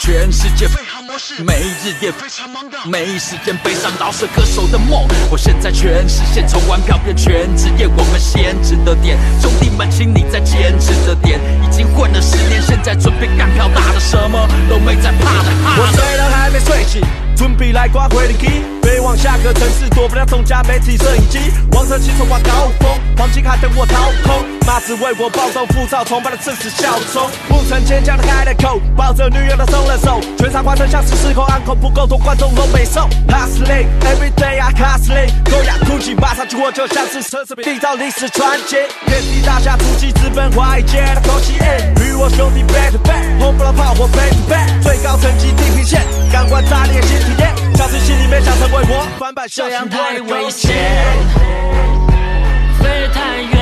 全世界飞航模式，每日也非常忙的，没时间悲伤饶舌歌手的梦。我现在全实现，从玩票变全职业，我们先值得点。兄弟们，请你再坚持的点，已经混了十年，现在准备干票大的，什么都没在怕的。怕的我睡了还没睡醒，准备来刮回力机，飞往下个城市，躲不了众家媒体摄影机。王者骑手挂高峰，黄金海等我掏空，马子为我暴动浮躁，崇拜的正是小虫。不曾坚强的开了口，抱着女友的松了手，全场观众像是失控，安口不够多，观众都没送。Hustling every day I hustling，狗牙哭泣，马上去我就像是奢侈品，缔造历史传奇。遍地大侠突击，资本华尔街的口气，与我兄弟 back to back，轰不了炮火 back to back，最高层级地平线，感官炸裂新体验，小心心里面想成为我，翻版这样太危险，飞太远，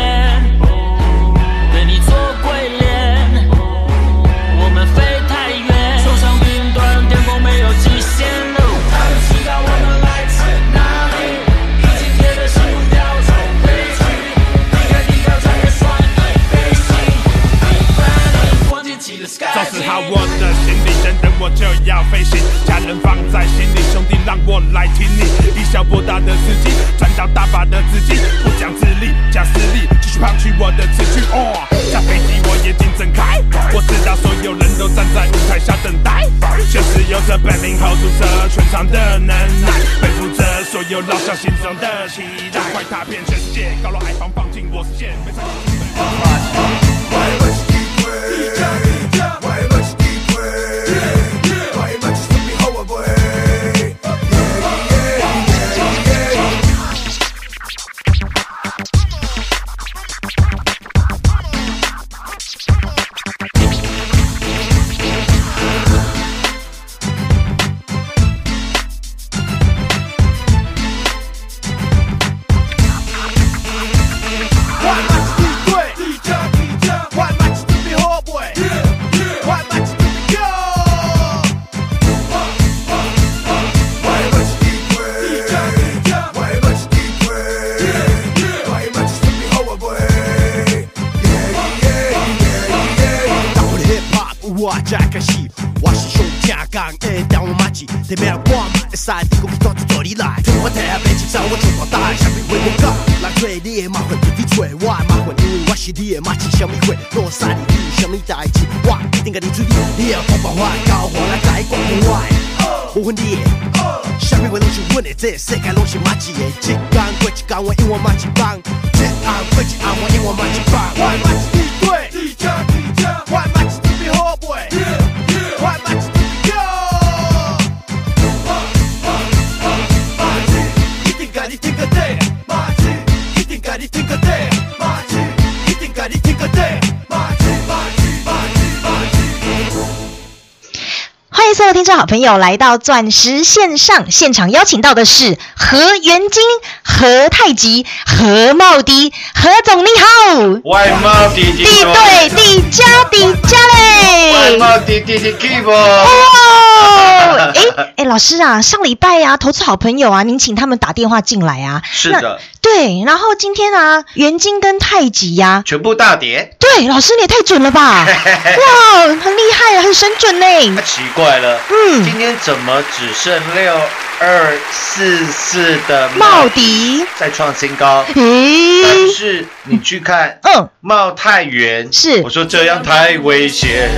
我就要飞行。家人放在心里，兄弟让我来挺你。以小博大的司机，赚到大把的资金，不讲自立，讲实力，继续胖取我的词句。哦，下飞机我眼睛睁开，我知道所有人都站在舞台下等待，确实有着本领 hold 住这全场的能耐，背负着所有老乡心中的期待，快踏遍全世界，高楼海防放进我视线。我才开始，我是上正港的台湾马子，对面我嘛会使地讲去到处做你来，听我听白青山，我做大大，啥物话我讲，来做你的麻烦就去做我的麻烦，因为我是你的马子，啥物话，落山你有啥物代志，我一定甲你处理，你要讲办法交换来改管我的，无分你的。啥物话拢是阮的，这个世界拢是马子的。一天过一天，我永远马一帮；一暗过一暗，我永远马一帮。万马起地对，地价地价，万马起准备好不？万马起准备 go。马子一定甲你听个底，马子一定欢迎所有听众好朋友来到钻石线上现场，邀请到的是何元金、何太极、何茂迪，何总你好，外貌弟弟地对地加地加嘞。外貌弟弟的 keep 哦，哎哎，老师啊，上礼拜啊，投资好朋友啊，您请他们打电话进来啊。是的，对，然后今天啊，元金跟太极呀、全部大跌，对，老师你也太准了吧！哇，很厉害，很神准呢。那。奇怪了，嗯今天怎么只剩六二四四的茂迪，在创新高，咦但，是你去看嗯，冒太元，是。我说这样太危险，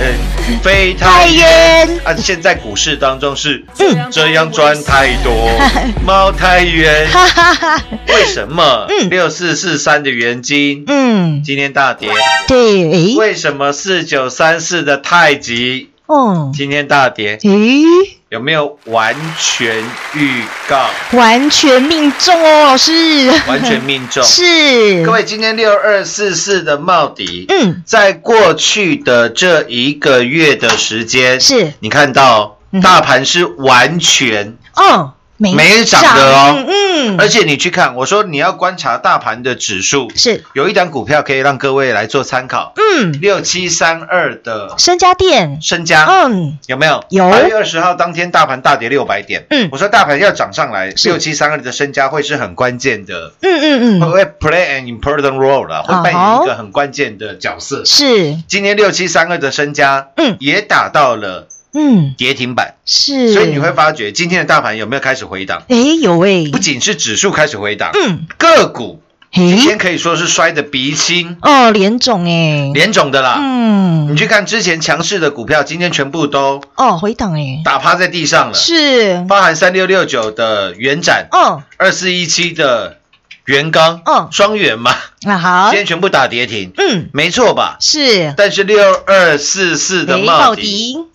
飞太太远。远啊！现在股市当中是嗯。这样赚太多，冒太元哈哈哈，为什么？嗯。六四四三的元金嗯，今天大跌？对，诶，为什么四九三四的太极哦，今天大跌？咦，有没有完全预告？完全命中哦，老师，完全命中。是，各位，今天六二四四的茂迪，嗯，在过去的这一个月的时间，是。你看到嗯大盘是完全，哦，没没涨的哦。嗯，而且你去看，我说你要观察大盘的指数，是，有一档股票可以让各位来做参考，嗯，六七三二的身家店，身家。嗯，有没有？有。八月二十号当天大盘大跌六百点，嗯。我说大盘要涨上来，六七三二的身家会是很关键的，嗯嗯嗯，会会 play an important role 了，会扮哦演一个很关键的角色。是，今天六七三二的身家，嗯。也打到了嗯，跌停板，是，所以你会发觉今天的大盘有没有开始回档？诶，有诶，不仅是指数开始回档，嗯，个股今天，可以说是摔得鼻青。哦，连种诶，脸肿的啦。嗯。你，去看之前强势的股票，今天全部都哦，回档诶，打趴在地上了，是，包含三六六九的元展，哦，二四一七的元刚，嗯双元嘛，那好。今，天全部打跌停，嗯，没错吧？是，但是六二四四的诶，茂迪，茂迪，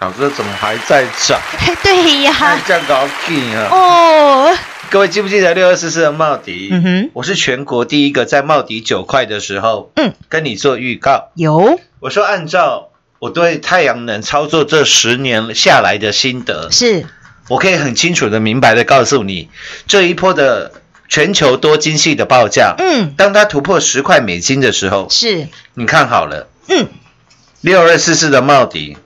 老哥怎么还在涨？嘿 对呀。还，这样搞劲啊！哦，各位记不记得六二四四的茂迪？嗯哼，我是全国第一个在茂迪九块的时候，嗯，跟你做预告。有，我说按照我对太阳能操作这十年下来的心得，是，我可以很清楚的、明白的告诉你，这一波的全球多晶系的报价，嗯，当它突破十块美金的时候，是，你看好了，嗯，六二四四的茂迪，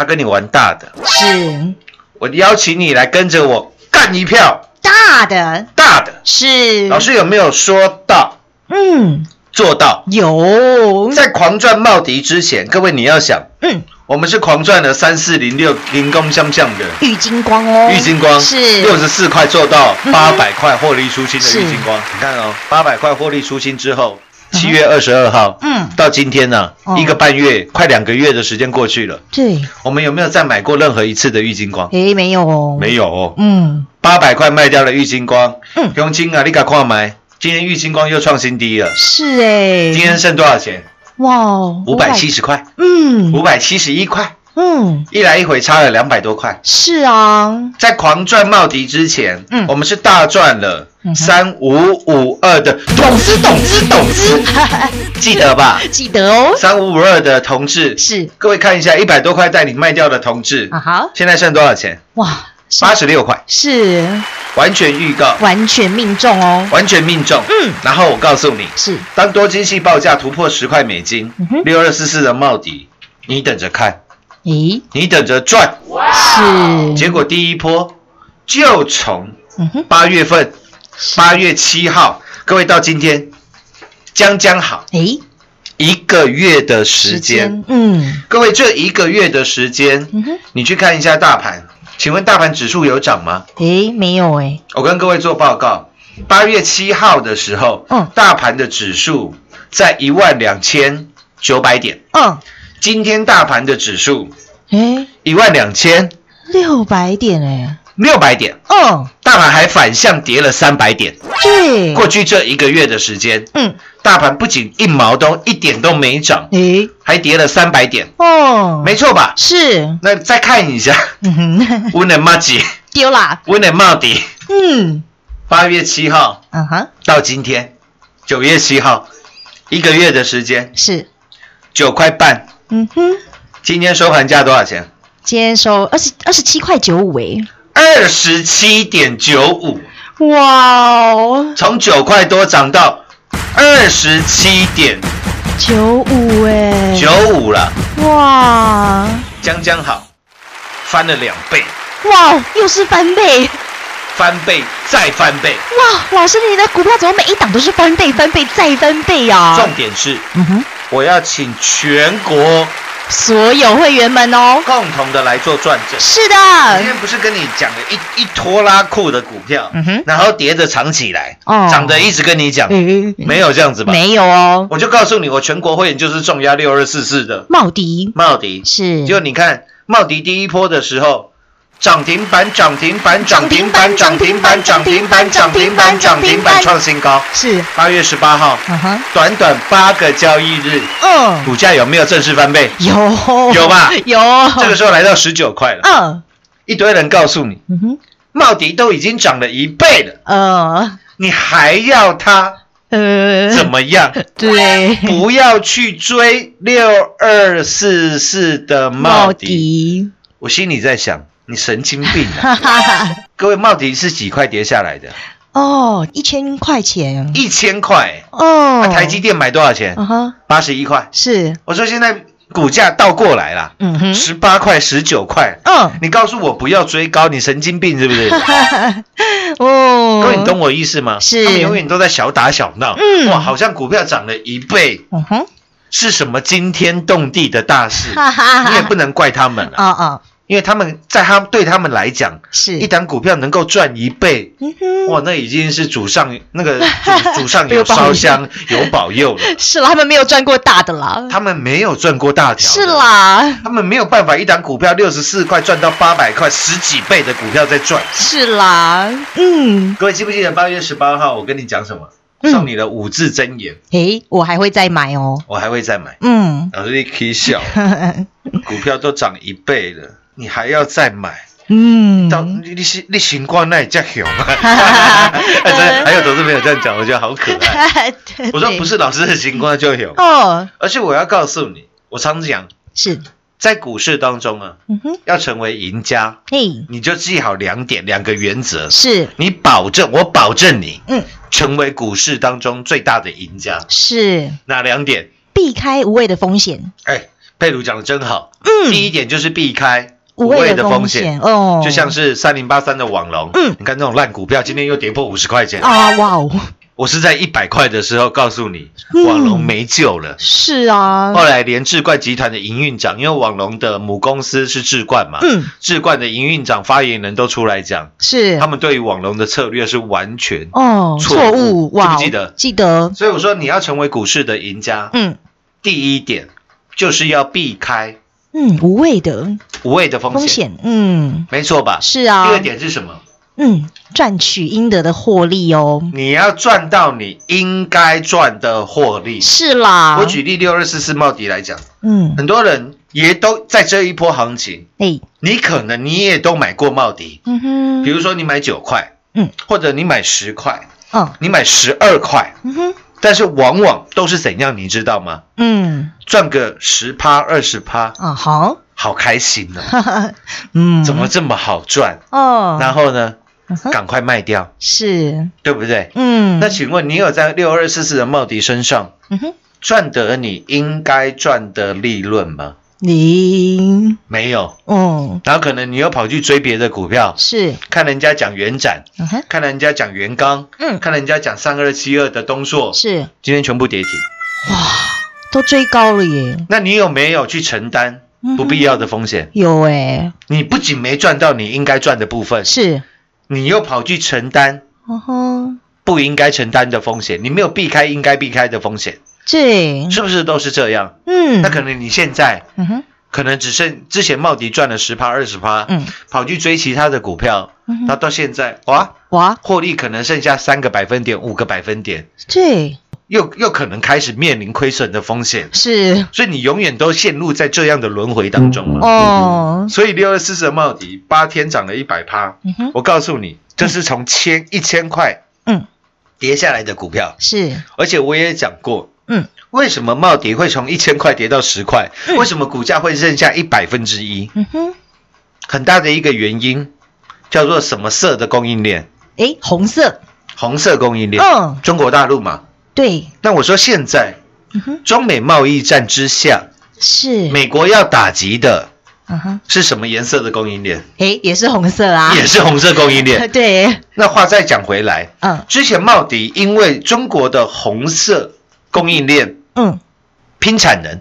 他跟你玩大的，是，我邀请你来跟着我干一票。大的，大的。是，老，师有没有说到？嗯，做到？有，在狂赚茂迪之前，各位你要想，嗯，我们是狂赚了三四零六零工相向的。玉金光哦，玉金光，是。六十四块做到八百块获利出清的是。玉金光。你看哦，八百块获利出清之后，七月二十二号，嗯。到今天呢哦，一个半月，快两个月的时间过去了，对，我们有没有再买过任何一次的玉金光？诶，没有哦，没有哦，嗯，八百块卖掉了玉金光，嗯。佣金啊，你敢看买？今天玉金光又创新低了，是诶，今天剩多少钱？哇哦，五百七，十块，嗯。五百七十一块，嗯，一来一回差了两百多块。是啊，在狂赚茂迪之前，嗯。我们是大赚了三五五二的董事董事董事，记得吧？记得哦，三五五二的同志，是。各位看一下，一百多块带你卖掉的同志，啊好，现在剩多少钱？哇，八十六块，是。完全预告，完全命中哦，完全命中。嗯，然后我告诉你，是。当多晶系报价突破十块美金六二四四的茂迪，你等着看，咦，你等着赚。是，结果第一波就从八月份，八月七号，各位到今天将将好诶，一个月的时间。，嗯。各位这一个月的时间，嗯哼，你去看一下大盘，请问大盘指数有涨吗？诶，没有诶，我跟各位做报告，八月七号的时候，嗯。大盘的指数在一万两千九百点，嗯，今天大盘的指数诶，一万两千六百点诶，六百点，嗯，大盘还反向跌了三百点。对，过去这一个月的时间，嗯，大盘不仅一毛都一点都没涨，诶，还跌了三百点，哦，没错吧？是，那再看一下，温的马吉，丢啦，温的茂迪，嗯，八月七号嗯哼，到今天九月七号，一个月的时间，是，九块半。嗯哼，今天收盘价多少钱？今天收二十二十七块九五诶，二十七点九五，哇哦，从九块多涨到二十七点。九五哎，九五了，哇。将将好，翻了两倍，哇，又是翻倍。翻倍再翻倍。哇！老师，你的股票怎么每一档都是翻倍、翻倍再翻倍呀、重点是，嗯哼，我要请全国所有会员们哦。共同的来做转正。是的，我今天不是跟你讲了一一拖拉库的股票，嗯哼然后叠着藏起来，哦涨的一直跟你讲，嗯没有这样子吧？没有哦。我就告诉你，我全国会员就是重压六二四四的茂迪茂迪，是，就你看茂迪第一波的时候，涨停板涨停板涨停板涨停板涨停板涨停板涨停板创新高。是，八月十八号，短短八个交易日，嗯，股价有没有正式翻倍？有。有吧？有，这个时候来到十九块了，嗯。一堆人告诉你，嗯哼，茂迪都已经涨了一倍了，嗯你还要它呃，怎么样？对，不要去追六二四四的茂。迪，我心里在想，你神经病啊！各位，茂迪是几块跌下来的？哦，一千块钱，一千块。哦那，台积电买多少钱？八十一块。是，我说现在股价倒过来了，嗯哼，十八块、十九块。嗯，你告诉我不要追高，你神经病是不是？哦，各位，你懂我意思吗？是他们永远都在小打小闹。嗯哇，好像股票涨了一倍，嗯哼，是什么惊天动地的大事？你也不能怪他们了，啊啊，因为他们在他对他们来讲，是。一，档股票能够赚一倍，嗯，哇，那已经是祖上那个祖祖 上有烧香有保佑了。是啦，他们没有赚过大的啦，他们没有赚过大条，是，啦，他们没有办法一档股票六十四块赚到八百块，十几倍的股票在赚。是啦，嗯，各位记不记得八月十八号我跟你讲什么？嗯。送你的五字真言，诶，我还会再买哦，我还会再买。嗯，老师你可以笑，股票都涨一倍了，你还要再买？嗯，到你你是你情况那也叫熊啊！哎真的还有同事没有这样讲，我觉得好可爱。我说不是老师的情况就有，哦，而且我要告诉你，我常讲，是，在股市当中啊，嗯，要成为赢家，嘿，你就记好两点，两个原则。是，你保证，我保证你嗯，成为股市当中最大的赢家。是，哪两点？避开无谓的风险，哎，佩如讲的真好。嗯，第一点就是避开无谓的风险，哦，就像是三零八三的网龙，嗯。你看这种烂股票，今天又跌破五十块钱。啊，哇哦，我是在一百块的时候告诉你，嗯。网龙没救了。是啊，后来连智冠集团的营运长，因为网龙的母公司是智冠嘛，嗯，智冠的营运长、发言人都出来讲，是。他们对于网龙的策略是完全。哦，错错误误，哇哦，记不记得？记得，所以我说你要成为股市的赢家，嗯。第一点就是要避开嗯，无谓的无谓的风险，风险，嗯，没错吧？是啊，第二点是什么？嗯，赚取应得的获利哦，你要赚到你应该赚的获利。是啦，我举例六二四四茂迪来讲，嗯，很多人也都在这一波行情，哎，你可能你也都买过茂迪，嗯哼，比如说你买九块，嗯，或者你买十块，哦，你买十二块，嗯哼，但是往往都是怎样，你知道吗？嗯，赚个十趴二十趴，啊，好，好开心哦！哈哈，嗯，怎么这么好赚？哦，然后呢，赶快卖掉，是，对不对？嗯，那请问你有在六二四四的茂迪身上嗯哼，赚得你应该赚的利润吗？零，没有。嗯，然后可能你又跑去追别的股票，是，看人家讲元展，嗯哼，看人家讲元刚，嗯，看人家讲三二七二的东硕，是，今天全部跌停。哇都追高了耶，那你有没有去承担不必要的风险？有哎，你不仅没赚到你应该赚的部分，是，你又跑去承担嗯哼，不应该承担的风险，你没有避开应该避开的风险，对，是不是都是这样？嗯，那可能你现在嗯哼，可能只剩之前茂迪赚了十趴二十趴，嗯，跑去追其他的股票，那到现在哇，哇，获利可能剩下三个百分点、五个百分点，对，又又可能开始面临亏损的风险，是，所以你永远都陷入在这样的轮回当中了。哦，所以六二四四的茂迪八天涨了一百趴，嗯哼，我告诉你，这是从千一千块嗯，跌下来的股票，是，而且我也讲过，嗯，为什么茂迪会从一千块跌到十块？为什么股价会剩下一百分之一？嗯哼，很大的一个原因叫做什么色的供应链？诶，红色，红色供应链，嗯，中国大陆嘛。对，那我说现在中美贸易战之下，是，美国要打击的嗯哼，是什么颜色的供应链？诶，也是红色啊，也是红色供应链。对，那话再讲回来，嗯之前茂迪因为中国的红色供应链嗯，拼产能，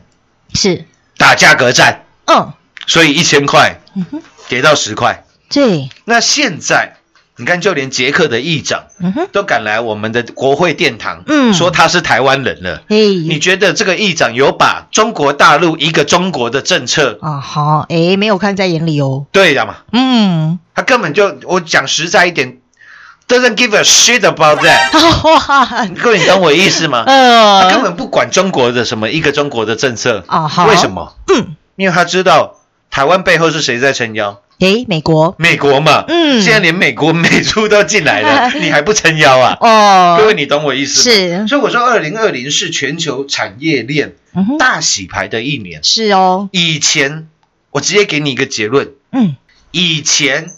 是，打价格战，嗯，所以一千块嗯哼，跌到十块。对，那现在你看，就连捷克的议长嗯哼，都赶来我们的国会殿堂，嗯。说他是台湾人了。哎，你觉得这个议长有把中国大陆一个中国的政策啊好，哎，没有看在眼里哦，对的嘛？嗯，他根本就我讲实在一点，doesn't give a shit about that。哇，各位，你懂我意思吗？他根呃，本不管中国的什么一个中国的政策。啊好为什么？嗯，因为他知道台湾背后是谁在撑腰，诶，美国，美国嘛。嗯。现在连美国美猪都进来了，你还不撑腰啊？哦，各位，你懂我意思吗？是。所以我说，二零二零是全球产业链大洗牌的一年。是哦，以前我直接给你一个结论，嗯。以前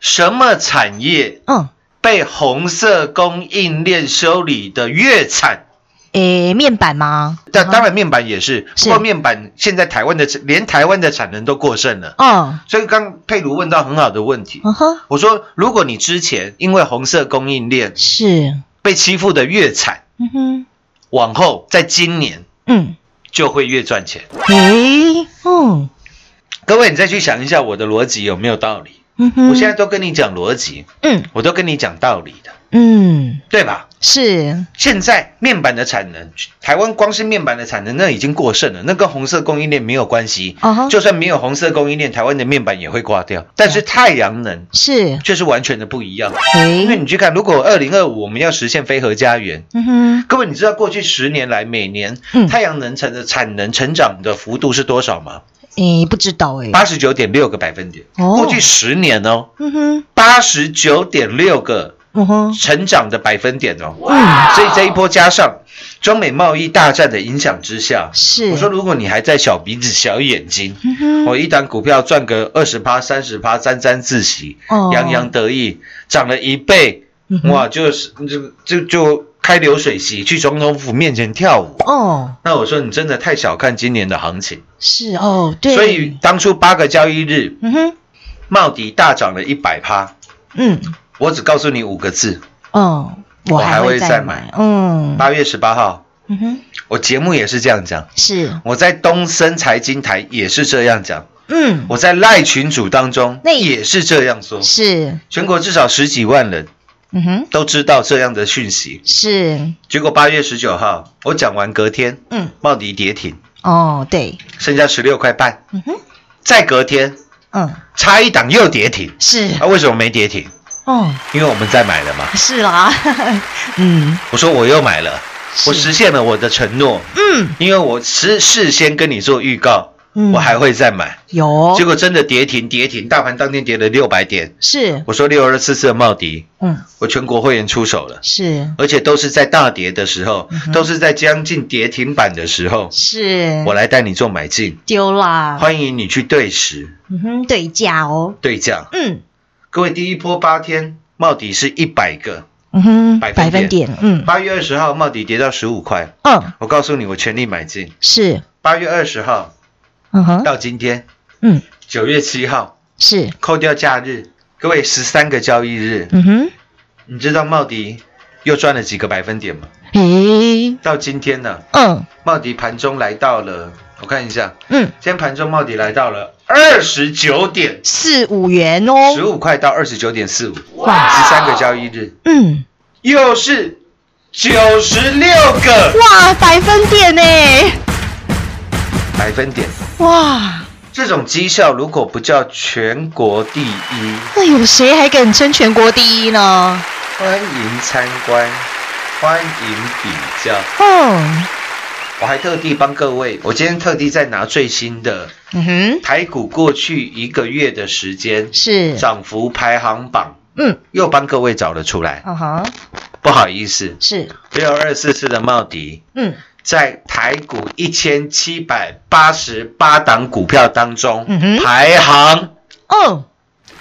什么产业嗯，被红色供应链修理的越惨？诶，面板吗？但当然面板也是，是不过面板现在台湾的连台湾的产能都过剩了。哦，所以刚佩如问到很好的问题，嗯哼，我说如果你之前因为红色供应链是，被欺负的越惨，嗯哼，往后在今年嗯，就会越赚钱。诶，嗯各位，你再去想一下我的逻辑有没有道理？我现在都跟你讲逻辑，嗯我都跟你讲道理的，嗯，对吧？是，现在面板的产能，台湾光是面板的产能那已经过剩了，那跟红色供应链没有关系。就算没有红色供应链，台湾的面板也会挂掉。但是太阳能是，却是完全的不一样。因为，你去看，如果二零二五我们要实现非核家园，嗯哼，各位你知道过去十年来每年嗯太阳能产的产能成长的幅度是多少吗？诶，不知道诶，八十九点六个百分点。哦。过去十年哦，嗯哼，八十九点六个嗯哼，成长的百分点哦。嗯，所以这一波加上中美贸易大战的影响之下，是，我说如果你还在小鼻子小眼睛，我一单股票赚个二十趴、三十趴，沾沾自喜，哦。洋洋得意，涨了一倍，嗯哇，就是就就就开流水席去总统府面前跳舞。哦，那我说你真的太小看今年的行情，是哦，对，所以当初八个交易日，嗯哼，茂迪大涨了一百趴，嗯，我只告诉你五个字：哦，我我还会再再买。买，嗯，八月十八号，嗯哼，我节目也是这样讲，是，我在东森财经台也是这样讲，嗯，我在赖群组当中那也是这样说。是，全国至少十几万人嗯哼，都知道这样的讯息，是，结果八月十九号我讲完隔天，嗯，茂迪跌停，哦，对，剩下十六块半，嗯哼，再隔天嗯，差一档又跌停，是，啊，为什么没跌停？哦，因为我们在买了嘛。是啦，嗯，我说我又买了，我实现了我的承诺，嗯。因为我事事先跟你做预告，嗯，我还会再买。有，结果真的跌停，跌停，大盘当天跌了六百点。是，我说六二四四的茂迪，嗯，我全国会员出手了，是，而且都是在大跌的时候，嗯都是在将近跌停板的时候，是，我来带你做买进。丢啦，欢迎你去对时嗯哼，对价哦，对价。嗯。各位，第一波八天，茂迪是一百个，嗯哼，百分点，嗯。八月二十号茂迪跌到十五块，嗯，我告诉你，我全力买进。是，八月二十号嗯哼，到今天，嗯。九月七号是，扣掉假日，各位十三个交易日，嗯哼，你知道茂迪又赚了几个百分点吗？咦，到今天呢，嗯。茂迪盘中来到了，我看一下，嗯，今天盘中茂迪来到了二十九点四五元哦。十哦，五块到二十九点四五，哇。十三个交易日，嗯，又是九十六个哇，百分点呢，百分点。哇，这种绩效如果不叫全国第一，那有谁还敢称全国第一呢？欢迎参观，欢迎比较。嗯我还特地帮各位，我今天特地在拿最新的嗯哼，台股过去一个月的时间是，涨幅排行榜，嗯，又帮各位找了出来。哦哼，不好意思，是，六二四四的茂迪嗯在台股一千七百八十八档股票当中，嗯排行哦，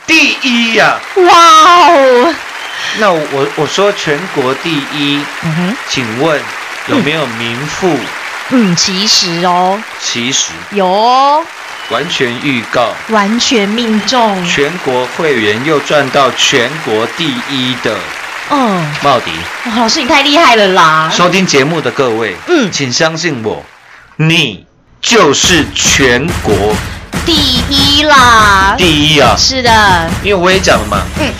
第一呀、哇哦，那我我说全国第一，请问有没有名副？嗯，其实哦，其实？有哦，完全预告，完全命中，全国会员又赚到全国第一的嗯，茂迪。哇老师你太厉害了啦，收听节目的各位，嗯。请相信我，你就是全国第一啦，第一啊！是的，因为我也讲了嘛，嗯，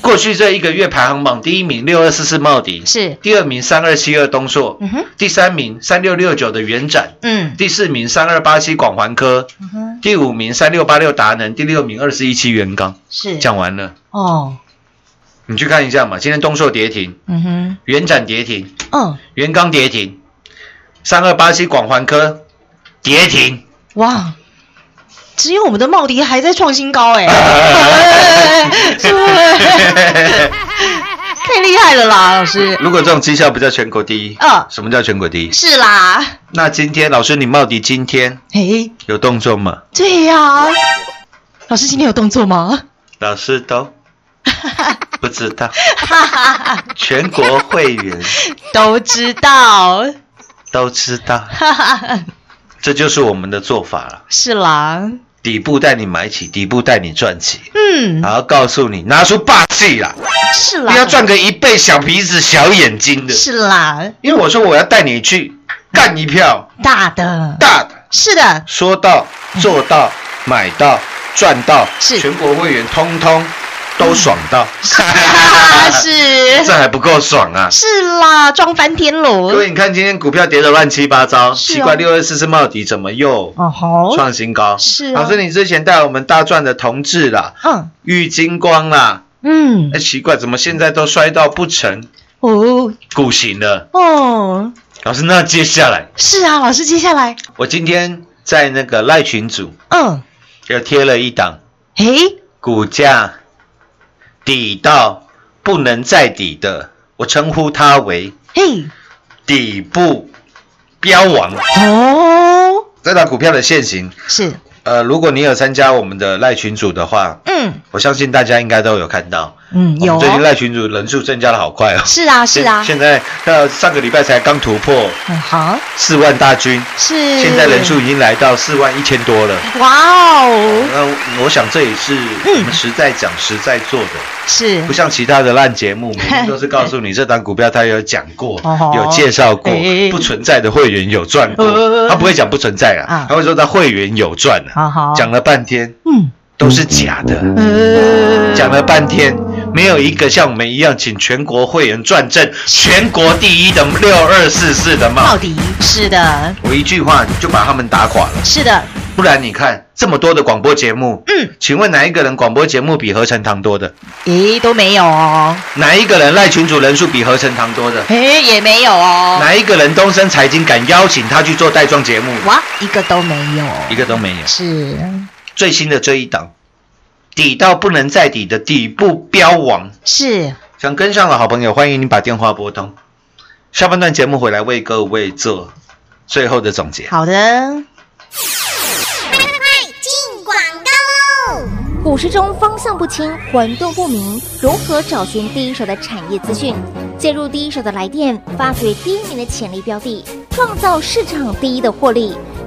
过去这一个月排行榜第一名六二四四茂迪，是，第二名三二七二东硕，嗯哼，第三名三六六九的元展，嗯。第四名三二八七广环科，嗯哼，第五名三六八六达能，第六名二四一七元刚。是，讲完了，哦，你去看一下嘛，今天东硕跌停，嗯哼，元展跌停，嗯，元刚跌停，三二八七广环科跌停。哇。只有我们的茂迪还在创新高哎、是不是？太厉害了啦，老师。如果这种绩效不叫全国第一，嗯什么叫全国第一？是啦，那今天老师，你茂迪今天嘿，有动作吗？对呀、老师今天有动作吗？老师都 不知道，全国会员。都知道，都知道，这就是我们的做法了。是啦，底部带你买起，底部带你赚起，嗯，然后告诉你拿出霸气啦，是啦，不要赚个一倍小鼻子小眼睛的。是啦，因为我说我要带你去干一票。大的，大的，是的，说到做到，买到赚到，是。全国会员通通都爽到，是。这还不够爽啊！是啦，撞翻天各喽，位，你看今天股票跌得乱七八糟，哦奇怪，六二四是茂迪，怎么又哦吼，创新高？是啊。老师，你之前带我们大赚的同志啦、嗯。玉金光啦，嗯。哎，，奇怪，怎么现在都摔到不成？哦。股型了？哦，老师，那接下来？是啊，老师，接下来，我今天在那个赖群组嗯，又贴了一档诶，股价底到不能再底的，我称呼它为嘿，底部标王。哦，这档股票的现形，是，呃，如果你有参加我们的赖群组的话，嗯我相信大家应该都有看到。嗯，有最近哦，赖群主人数增加的好快哦。是啊是啊，现现在呃上个礼拜才刚突破嗯好，四万大军，是，现在人数已经来到四万一千多了。哇哦，那我想这也是我们实在讲、实在做的，是。不像其他的烂节目，每天都是告诉你这档股票它有讲过哦，有介绍过哎，不存在的会员有赚过。呃，他不会讲不存在啊啊，他会说他会员有赚啊，讲了半天嗯，都是假的，呃，讲了半天没有一个像我们一样请全国会员转正全国第一的六二四四的帽，到底是的，我一句话就把他们打垮了。是的，不然你看这么多的广播节目，嗯，请问哪一个人广播节目比合成堂多的？咦，都没有哦，哪一个人赖群主人数比合成堂多的？诶，也没有哦，哪一个人东升财经敢邀请他去做带状节目？哇，一个都没有，一个都没有。是，最新的这一档，底到不能再底的底部标王，是，想跟上的好朋友，欢迎你把电话拨通。下半段节目回来为各位做最后的总结。好的，进广告喽！股市中方向不清、混沌不明，如何找寻第一手的产业资讯？介入第一手的来电，发掘第一名的潜力标的，创造市场第一的获利。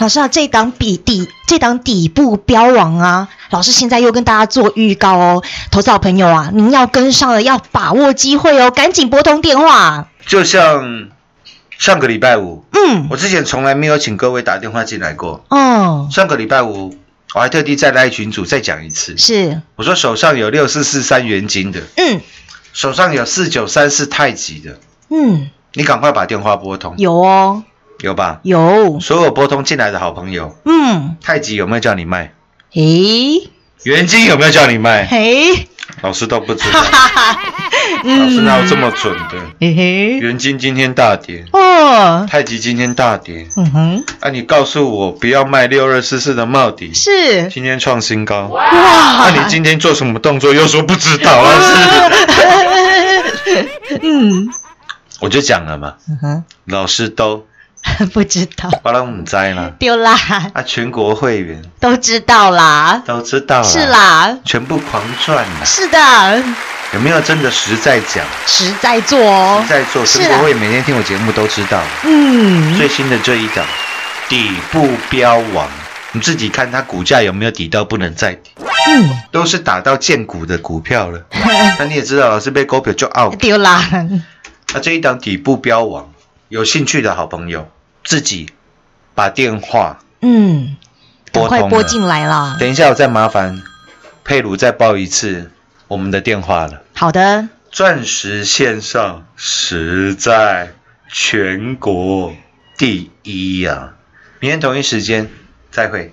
老师啊，这档底底这档底部标王啊，老师现在又跟大家做预告哦，投资好朋友啊，您要跟上了，要把握机会哦，赶紧拨通电话。就像上个礼拜五，嗯，我之前从来没有请各位打电话进来过。哦，上个礼拜五，我还特地再来群主再讲一次，是，我说手上有六四四三元金的，嗯。手上有四九三四太极的，嗯，你赶快把电话拨通，有哦，有吧？有，所有拨通进来的好朋友，嗯，太极有没有叫你卖？诶元金有没有叫你卖？嘿，老师都不知道，老师哪有这么准的？嘿嘿，元金今天大跌，哦，太极今天大跌，嗯哼，啊，你告诉我不要卖六二四四的帽底，是。今天创新高，哇。那、你今天做什么动作？又说不知道，老师，嗯。我就讲了嘛，嗯哼，老师都 不知道，把他们摘了，丢啦，啊，全国会员。都知道啦，都知道啦，是，啦，全部狂赚啦，是的，有没有真的实在讲？实在做哦。实，在做，全国会每天听我节目都知道，嗯，最新的这一档底部标王，你自己看它股价有没有底到不能再？底，嗯，都是打到见股的股票了。那你也知道，老师被股票就 out。丢啦，那这一档底部标王，有兴趣的好朋友自己把电话嗯，赶拨通拨进来啦，等一下，我再麻烦佩鲁再报一次我们的电话了。好的，钻石线上实在全国第一呀、明天同一时间再会。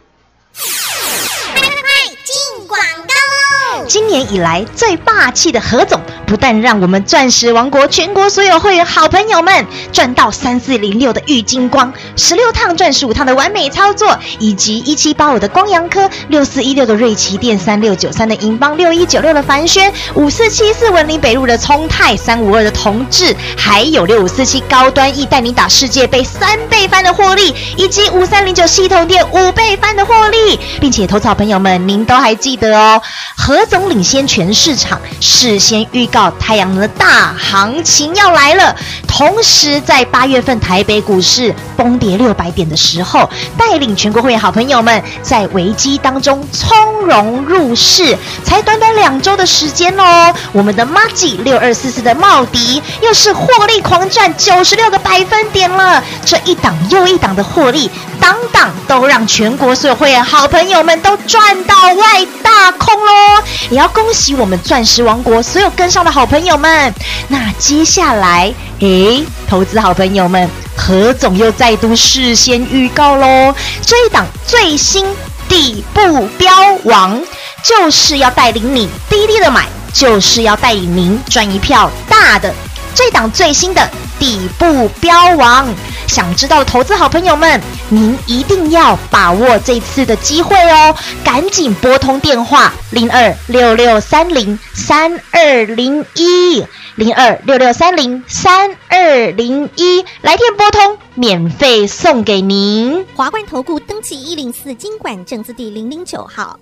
今年以来最霸气的何总，不但让我们钻石王国全国所有会员好朋友们赚到三四零六的玉金光，十六趟赚十五趟的完美操作，以及一七八五的光阳科，六四一六的瑞奇电，三六九三的银邦，六一九六的凡轩，五四七四文林北路的聪泰，三五二的同志，还有六五四七高端 E 带你打世界杯三倍翻的获利，以及五三零九系统店五倍翻的获利，并且投草朋友们，您都还记得哦，何总领先全市场，事先预告太阳能的大行情要来了。同时，在八月份台北股市崩跌六百点的时候，带领全国会员好朋友们在危机当中从容入市，才短短两周的时间哦，我们的 m a g i 六二四四的茂迪又是获利狂赚九十六个百分点了，这一档又一档的获利，档档都让全国所有会员好朋友们都赚到外大空喽！也要恭喜我们钻石王国所有跟上的好朋友们。那接下来，诶，投资好朋友们，何总又再度事先预告喽，这一档最新底部标王，就是要带领你低低的买，就是要带领您赚一票大的。这档最新的底部标王，想知道的投资好朋友们，您一定要把握这次的机会哦！赶紧拨通电话零二六六三零三二零一零二六六三零三二零一，来电拨通，免费送给您。华冠投顾登记一零四经管证字第零零九号。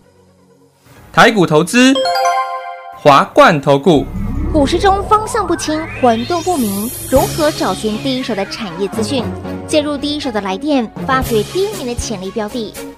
台股投资，华冠投顾。股市中方向不清、混沌不明，如何找寻第一手的产业资讯？介入第一手的来电，发掘第一名的潜力标的，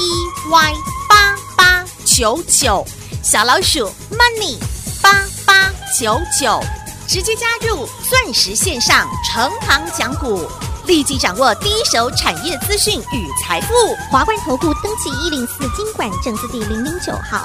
E Y 八八九九，小老鼠 Money 八八九九，直接加入钻石线上成行讲股，立即掌握第一手产业资讯与财富。华冠投顾登记一零四金管证字第零零九号。